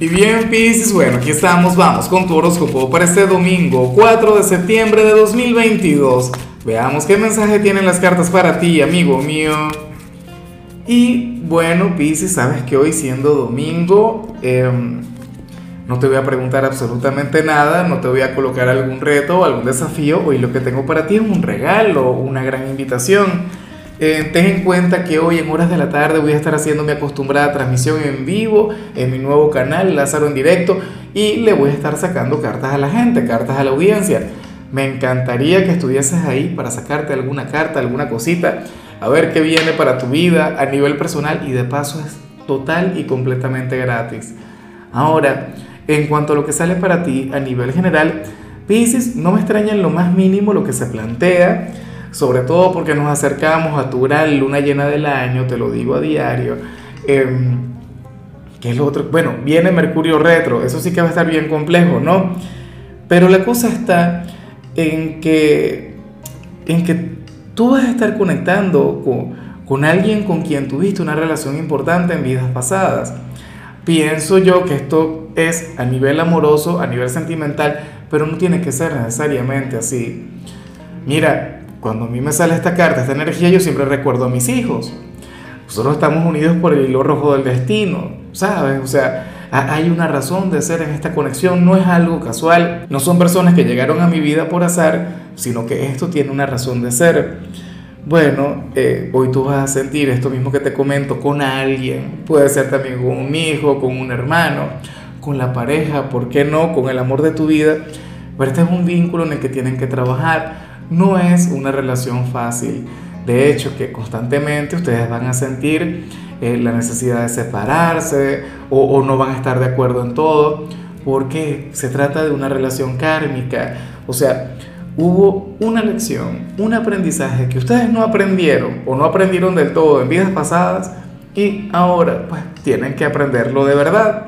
Y bien, Pisces, bueno, aquí estamos, vamos con tu horóscopo para este domingo, 4 de septiembre de 2022. Veamos qué mensaje tienen las cartas para ti, amigo mío. Y bueno, Pisces, sabes que hoy siendo domingo, em, no te voy a preguntar absolutamente nada, no te voy a colocar algún reto o algún desafío. Hoy lo que tengo para ti es un regalo, una gran invitación. Eh, ten en cuenta que hoy en horas de la tarde voy a estar haciendo mi acostumbrada transmisión en vivo en mi nuevo canal, Lázaro en directo, y le voy a estar sacando cartas a la gente, cartas a la audiencia. Me encantaría que estuvieses ahí para sacarte alguna carta, alguna cosita, a ver qué viene para tu vida a nivel personal y de paso es total y completamente gratis. Ahora, en cuanto a lo que sale para ti a nivel general, Pisces, no me extraña en lo más mínimo lo que se plantea sobre todo porque nos acercamos a tu gran luna llena del año, te lo digo a diario. Em, ¿Qué es lo otro? Bueno, viene Mercurio retro, eso sí que va a estar bien complejo, ¿no? Pero la cosa está en que, en que tú vas a estar conectando con, con alguien con quien tuviste una relación importante en vidas pasadas. Pienso yo que esto es a nivel amoroso, a nivel sentimental, pero no tiene que ser necesariamente así. Mira, cuando a mí me sale esta carta, esta energía, yo siempre recuerdo a mis hijos. Nosotros estamos unidos por el hilo rojo del destino, ¿sabes? O sea, hay una razón de ser en esta conexión, no es algo casual, no son personas que llegaron a mi vida por azar, sino que esto tiene una razón de ser. Bueno, eh, hoy tú vas a sentir esto mismo que te comento con alguien, puede ser también con un hijo, con un hermano, con la pareja, ¿por qué no? Con el amor de tu vida. Pero este es un vínculo en el que tienen que trabajar no es una relación fácil. De hecho, que constantemente ustedes van a sentir eh, la necesidad de separarse o, no van a estar de acuerdo en todo, porque se trata de una relación kármica. O sea, hubo una lección, un aprendizaje que ustedes no aprendieron o no aprendieron del todo en vidas pasadas y ahora pues tienen que aprenderlo de verdad.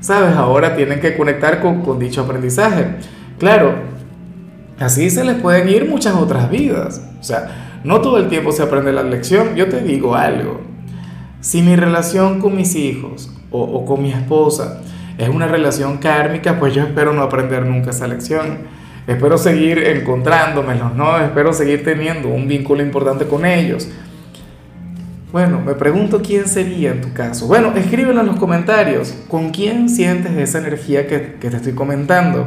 ¿Sabes? Ahora tienen que conectar con, con dicho aprendizaje. Claro, Así se les pueden ir muchas otras vidas. O sea, no todo el tiempo se aprende la lección. Yo te digo algo. Si mi relación con mis hijos o, con mi esposa es una relación kármica, pues yo espero no aprender nunca esa lección. Espero seguir encontrándomelos, ¿no? Espero seguir teniendo un vínculo importante con ellos. Bueno, me pregunto quién sería en tu caso. Bueno, escríbelo en los comentarios. ¿Con quién sientes esa energía que, te estoy comentando?